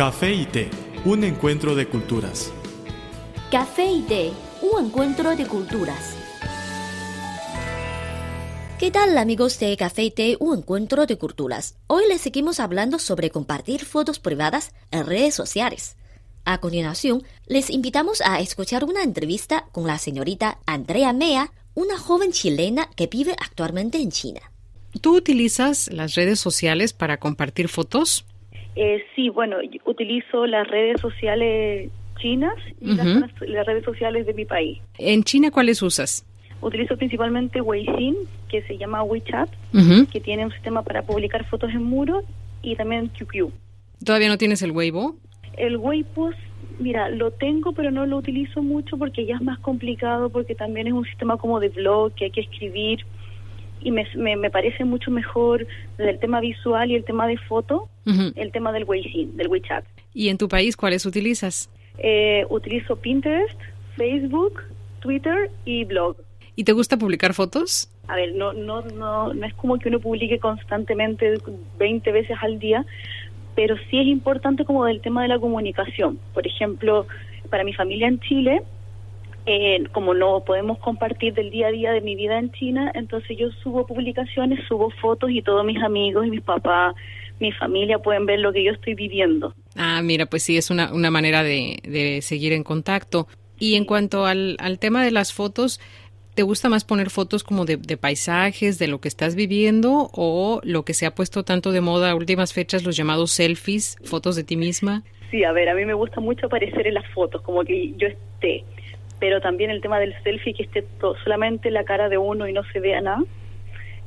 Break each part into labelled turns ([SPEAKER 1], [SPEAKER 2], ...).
[SPEAKER 1] Café y té, un encuentro de culturas.
[SPEAKER 2] Café y té, un encuentro de culturas. ¿Qué tal amigos de Café y té, un encuentro de culturas? Hoy les seguimos hablando sobre compartir fotos privadas en redes sociales. A continuación, les invitamos a escuchar una entrevista con la señorita Andrea Mea, una joven chilena que vive actualmente en China.
[SPEAKER 3] ¿Tú utilizas las redes sociales para compartir fotos?
[SPEAKER 4] Eh, sí, bueno, utilizo las redes sociales chinas y las, redes sociales de mi país.
[SPEAKER 3] ¿En China cuáles usas?
[SPEAKER 4] Utilizo principalmente Weixin, que se llama WeChat, que tiene un sistema para publicar fotos en muros, y también QQ.
[SPEAKER 3] ¿Todavía no tienes el Weibo?
[SPEAKER 4] El Weibo, mira, lo tengo, pero no lo utilizo mucho porque ya es más complicado, porque también es un sistema como de blog que hay que escribir y me, me, parece mucho mejor el tema visual y el tema de foto, el tema del Weixin, del WeChat.
[SPEAKER 3] ¿Y en tu país cuáles utilizas?
[SPEAKER 4] Eh, utilizo Pinterest, Facebook, Twitter y blog.
[SPEAKER 3] ¿Y te gusta publicar fotos?
[SPEAKER 4] A ver, no, no, no, no es como que uno publique constantemente 20 veces al día, pero sí es importante como del tema de la comunicación. Por ejemplo, para mi familia en Chile, eh, como no podemos compartir del día a día de mi vida en China, entonces yo subo publicaciones, subo fotos y todos mis amigos y mis papás, mi familia pueden ver lo que yo estoy viviendo.
[SPEAKER 3] Ah, mira, pues sí, es una, una manera de, de seguir en contacto. Y en cuanto al, al tema de las fotos, ¿Te gusta más poner fotos como de, de, paisajes, de lo que estás viviendo o lo que se ha puesto tanto de moda a últimas fechas, los llamados selfies, fotos de ti misma?
[SPEAKER 4] Sí, a ver, a mí me gusta mucho aparecer en las fotos, como que yo esté pero también el tema del selfie, que esté solamente la cara de uno y no se vea nada,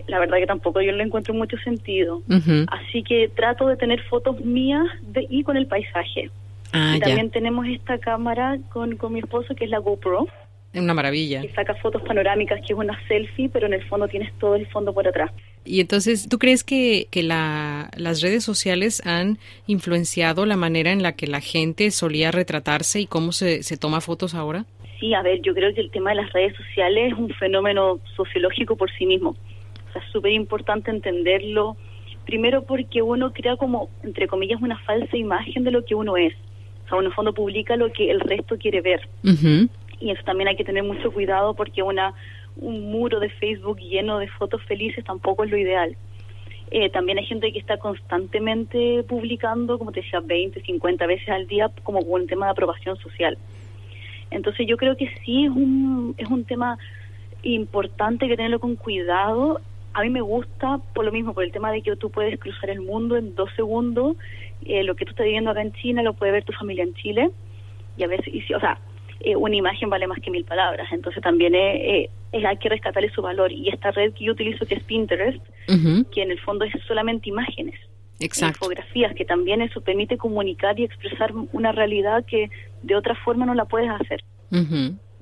[SPEAKER 4] la verdad que tampoco yo le encuentro mucho sentido. Así que trato de tener fotos mías de, y con el paisaje. Ah, y también tenemos esta cámara con, con mi esposo, que es la GoPro.
[SPEAKER 3] Una maravilla.
[SPEAKER 4] Que saca fotos panorámicas, que es una selfie, pero en el fondo tienes todo el fondo por atrás.
[SPEAKER 3] Y entonces, ¿tú crees que, que la, las redes sociales han influenciado la manera en la que la gente solía retratarse y cómo se, se toma fotos ahora?
[SPEAKER 4] Sí, a ver, yo creo que el tema de las redes sociales es un fenómeno sociológico por sí mismo. O sea, es súper importante entenderlo. Primero porque uno crea como, entre comillas, una falsa imagen de lo que uno es. O sea, uno en fondo publica lo que el resto quiere ver. Y eso también hay que tener mucho cuidado porque una un muro de Facebook lleno de fotos felices tampoco es lo ideal. Eh, también hay gente que está constantemente publicando, como te decía, 20, 50 veces al día como un tema de aprobación social. Entonces yo creo que sí es un, es un tema importante que tenerlo con cuidado. A mí me gusta por lo mismo, por el tema de que tú puedes cruzar el mundo en dos segundos. Eh, lo que tú estás viviendo acá en China lo puede ver tu familia en Chile. Y a veces, y, o sea, eh, una imagen vale más que mil palabras. Entonces también eh, hay que rescatarle su valor. Y esta red que yo utilizo, que es Pinterest, que en el fondo es solamente imágenes.
[SPEAKER 3] Exacto.
[SPEAKER 4] infografías, que también eso permite comunicar y expresar una realidad que de otra forma no la puedes hacer.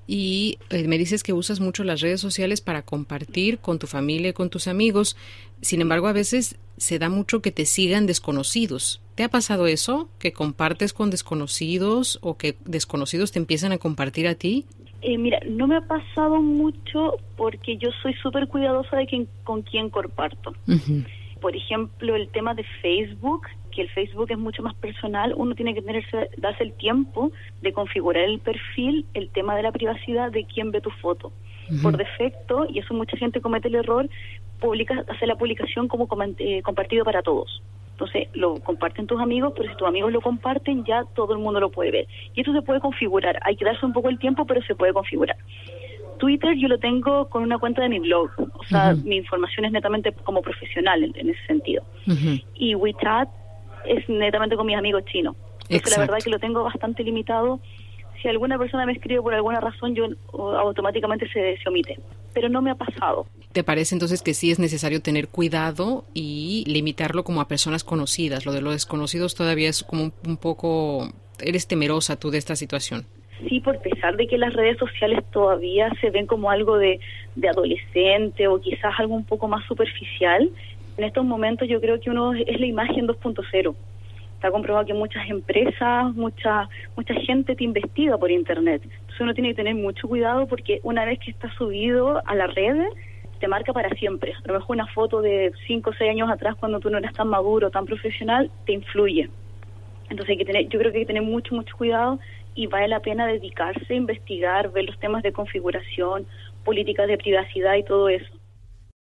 [SPEAKER 3] Y eh, me dices que usas mucho las redes sociales para compartir con tu familia y con tus amigos. Sin embargo, a veces se da mucho que te sigan desconocidos. ¿Te ha pasado eso? ¿Que compartes con desconocidos o que desconocidos te empiezan a compartir a ti?
[SPEAKER 4] Eh, mira, no me ha pasado mucho porque yo soy súper cuidadosa de quién, con quién comparto por ejemplo, el tema de Facebook, que el Facebook es mucho más personal, uno tiene que tenerse, darse el tiempo de configurar el perfil, el tema de la privacidad de quién ve tu foto. Por defecto, y eso mucha gente comete el error, publica, hace la publicación como eh, compartido para todos. Entonces lo comparten tus amigos, pero si tus amigos lo comparten, ya todo el mundo lo puede ver. Y eso se puede configurar. Hay que darse un poco el tiempo, pero se puede configurar. Twitter yo lo tengo con una cuenta de mi blog, o sea, mi información es netamente como profesional en, ese sentido. Y WeChat es netamente con mis amigos chinos. Entonces, la verdad es que lo tengo bastante limitado. Si alguna persona me escribe por alguna razón, yo automáticamente se, se omite. Pero no me ha pasado.
[SPEAKER 3] ¿Te parece entonces que sí es necesario tener cuidado y limitarlo como a personas conocidas? Lo de los desconocidos todavía es como un poco... ¿Eres temerosa tú de esta situación?
[SPEAKER 4] Sí, por pesar de que las redes sociales todavía se ven como algo de, de adolescente o quizás algo un poco más superficial, en estos momentos yo creo que uno es la imagen 2.0. Está comprobado que muchas empresas, mucha mucha gente te investiga por internet. Entonces uno tiene que tener mucho cuidado porque una vez que está subido a la red, te marca para siempre. A lo mejor una foto de 5 o 6 años atrás, cuando tú no eras tan maduro, tan profesional, te influye. Entonces hay que tener, yo creo que hay que tener mucho, mucho cuidado y vale la pena dedicarse a investigar, ver los temas de configuración, políticas de privacidad y todo eso.